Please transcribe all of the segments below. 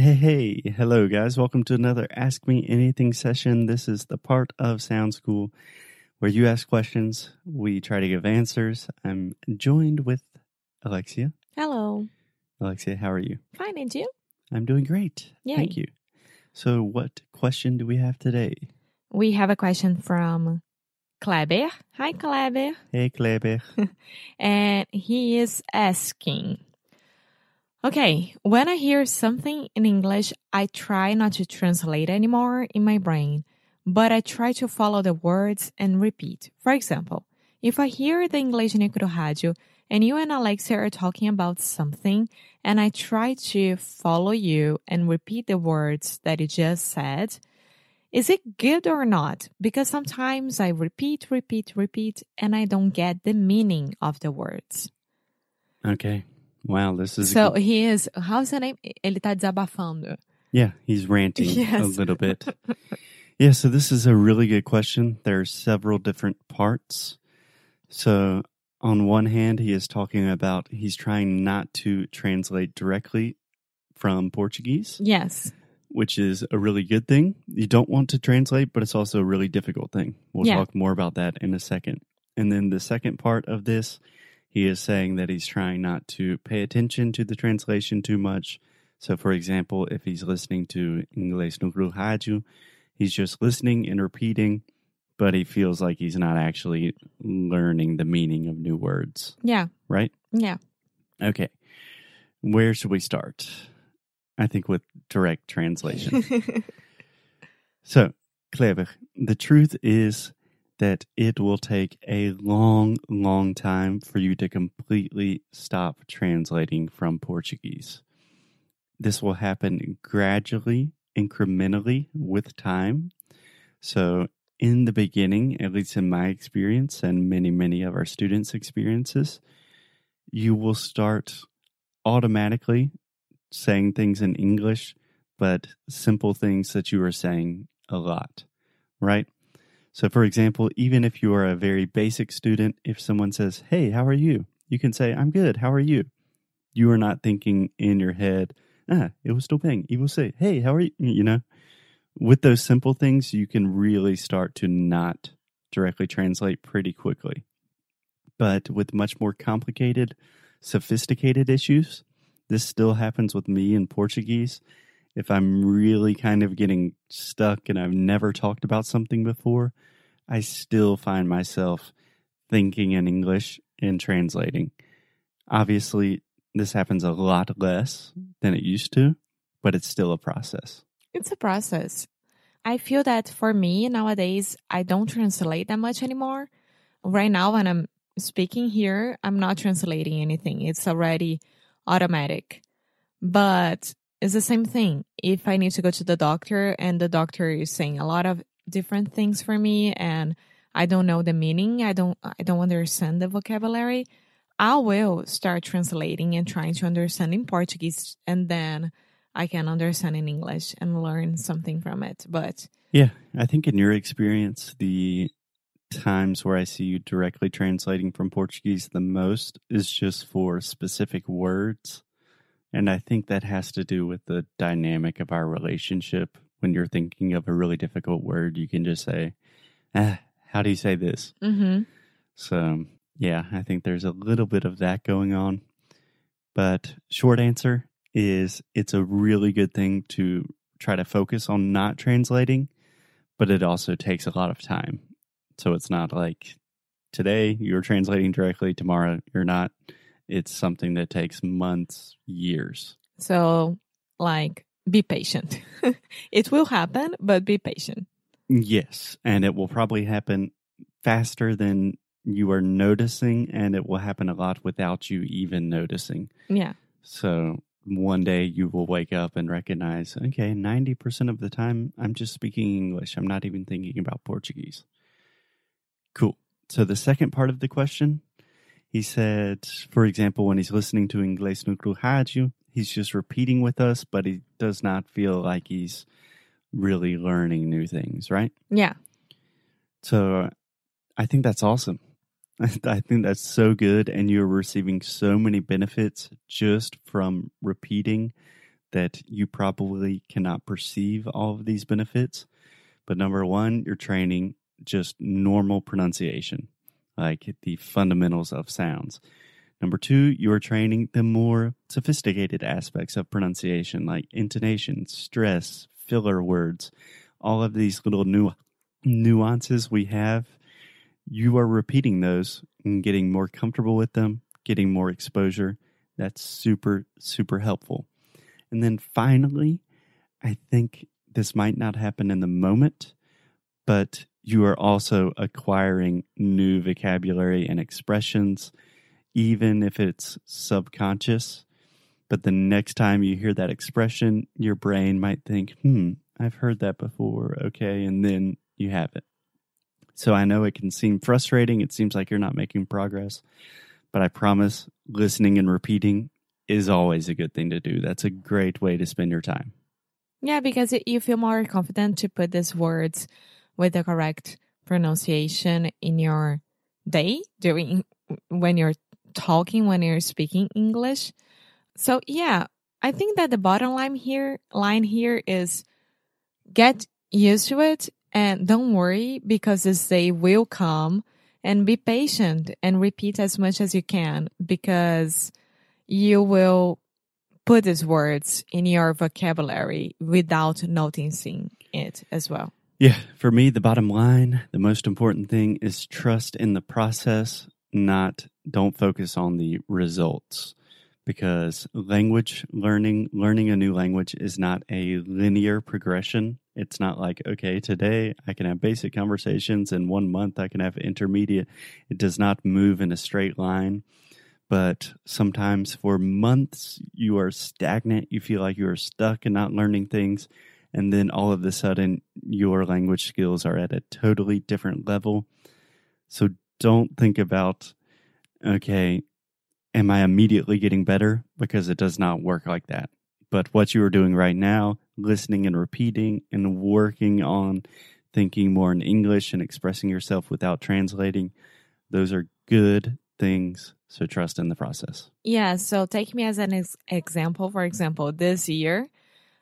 Hey, hey, hello, guys. Welcome to another Ask Me Anything session. This is the part of Sound School where you ask questions, we try to give answers. I'm joined with Alexia. Hello. Alexia, how are you? Fine, and you? I'm doing great. Yay. Thank you. So, what question do we have today? We have a question from Kleber. Hi, Kleber. Hey, Kleber. And he is asking Okay, when I hear something in English, I try not to translate anymore in my brain, but I try to follow the words and repeat. For example, if I hear the Inglês no Rádio and you and Alexia are talking about something, and I try to follow you and repeat the words that you just said, is it good or not? Because sometimes I repeat, repeat, repeat, and I don't get the meaning of the words. Okay. Wow, this is. So good- he is, how's the name? Ele tá desabafando. yeah, he's ranting a little bit. yeah, so this is a really good question. There are several different parts. So, on one hand, he is talking about he's trying not to translate directly from Portuguese, Yes. which is a really good thing. You don't want to translate, but it's also a really difficult thing. We'll Yeah. talk more about that in a second. And then the second part of this, he is saying that he's trying not to pay attention to the translation too much. So, for example, if he's listening to Inglês no Rádio, he's just listening and repeating, but he feels like he's not actually learning the meaning of new words, Yeah. right? Yeah. Okay. Where should we start? I think with direct translation. So, Kleber, the truth is that it will take a long, long time for you to completely stop translating from Portuguese. This will happen gradually, incrementally with time. So, in the beginning, at least in my experience and many, many of our students' experiences, you will start automatically saying things in English, but simple things that you are saying a lot, right? So, for example, even if you are a very basic student, if someone says, Hey, how are you? You can say, I'm good. How are you? You are not thinking in your head, Ah, it was still bem. You will say, Hey, how are you? You know, with those simple things, you can really start to not directly translate pretty quickly. But with much more complicated, sophisticated issues, this still happens with me in Portuguese. If I'm really kind of getting stuck and I've never talked about something before, I still find myself thinking in English and translating. Obviously, this happens a lot less than it used to, but it's still a process. It's a process. I feel that for me nowadays, I don't translate that much anymore. Right now, when I'm speaking here, I'm not translating anything. It's already automatic. But it's the same thing. If I need to go to the doctor and the doctor is saying a lot of different things for me and I don't know the meaning, I don't I don't understand the vocabulary, I will start translating and trying to understand in Portuguese and then I can understand in English and learn something from it. But Yeah, I think in your experience, the times where I see you directly translating from Portuguese the most is just for specific words. And I think that has to do with the dynamic of our relationship. When you're thinking of a really difficult word, you can just say, ah, how do you say this? hmm So, yeah, I think there's a little bit of that going on. But short answer is it's a really good thing to try to focus on not translating, but it also takes a lot of time. So it's not like today you're translating directly, tomorrow you're not. It's something that takes months, years. so like be patient. it will happen, but be patient. Yes, and it will probably happen faster than you are noticing, and it will happen a lot without you even noticing. Yeah. So one day you will wake up and recognize, okay, 90% of the time I'm just speaking English. I'm not even thinking about Portuguese. Cool. So the second part of the question, he said, for example, when he's listening to Inglês no Rádio, he's just repeating with us, but he does not feel like he's really learning new things, right? Yeah. So I think that's awesome. I think that's so good. And you're receiving so many benefits just from repeating that you probably cannot perceive all of these benefits. But number one, you're training just normal pronunciation, like the fundamentals of sounds. Number two, you're training the more sophisticated aspects of pronunciation, like intonation, stress, filler words, all of these little nu- nuances we have. You are repeating those and getting more comfortable with them, getting more exposure. That's super, super helpful. And then finally, I think this might not happen in the moment, but you are also acquiring new vocabulary and expressions, even if it's subconscious. But the next time you hear that expression, your brain might think, hmm, I've heard that before. Okay. And then you have it. So I know it can seem frustrating. It seems like you're not making progress, but I promise listening and repeating is always a good thing to do. That's a great way to spend your time. Yeah, because you feel more confident to put these words with the correct pronunciation in your day during when you're talking when you're speaking English. So yeah, I think that the bottom line here line here is get used to it and don't worry because this day will come and be patient and repeat as much as you can because you will put these words in your vocabulary without noticing it as well. Yeah, for me, the bottom line, the most important thing is trust in the process, not don't focus on the results. Because language learning, learning a new language is not a linear progression. It's not like, okay, today I can have basic conversations, and one month I can have intermediate. It does not move in a straight line but sometimes for months you are stagnant. You feel like you are stuck and not learning things. And then all of a sudden, your language skills are at a totally different level. So don't think about, okay, am I immediately getting better? Because it does not work like that. But what you are doing right now, listening and repeating and working on thinking more in English and expressing yourself without translating, those are good things so trust in the process. Yeah. So take me as an ex- example. For example, this year,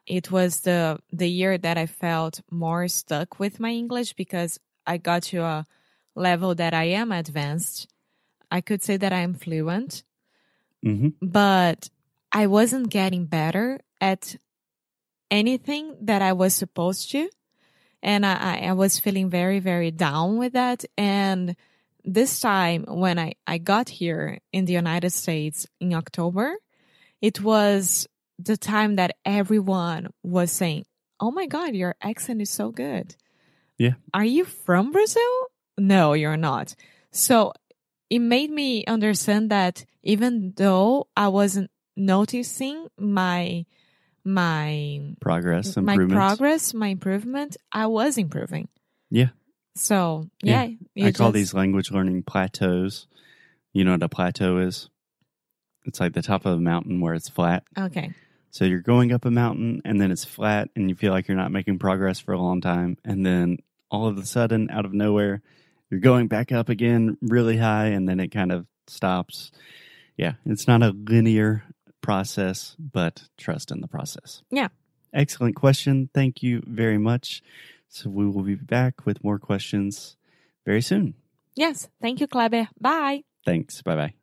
it was the the year that I felt more stuck with my English because I got to a level that I am advanced. I could say that I am fluent, mm-hmm. but I wasn't getting better at anything that I was supposed to. And I, I was feeling very, very down with that. And this time when I, I got here in the United States in October, it was the time that everyone was saying, Oh my God, your accent is so good. Yeah. Are you from Brazil? No, you're not. So it made me understand that even though I wasn't noticing my my progress, my progress, my improvement, I was improving. Yeah. So yeah, yeah. I call these language learning plateaus. You know what a plateau is? It's like the top of a mountain where it's flat. Okay. So you're going up a mountain and then it's flat and you feel like you're not making progress for a long time. And then all of a sudden, out of nowhere, you're going back up again really high and then it kind of stops. Yeah, it's not a linear process, but trust in the process. Yeah. Excellent question. Thank you very much. So we will be back with more questions very soon. Yes. Thank you, Kleber. Bye. Thanks. Bye bye.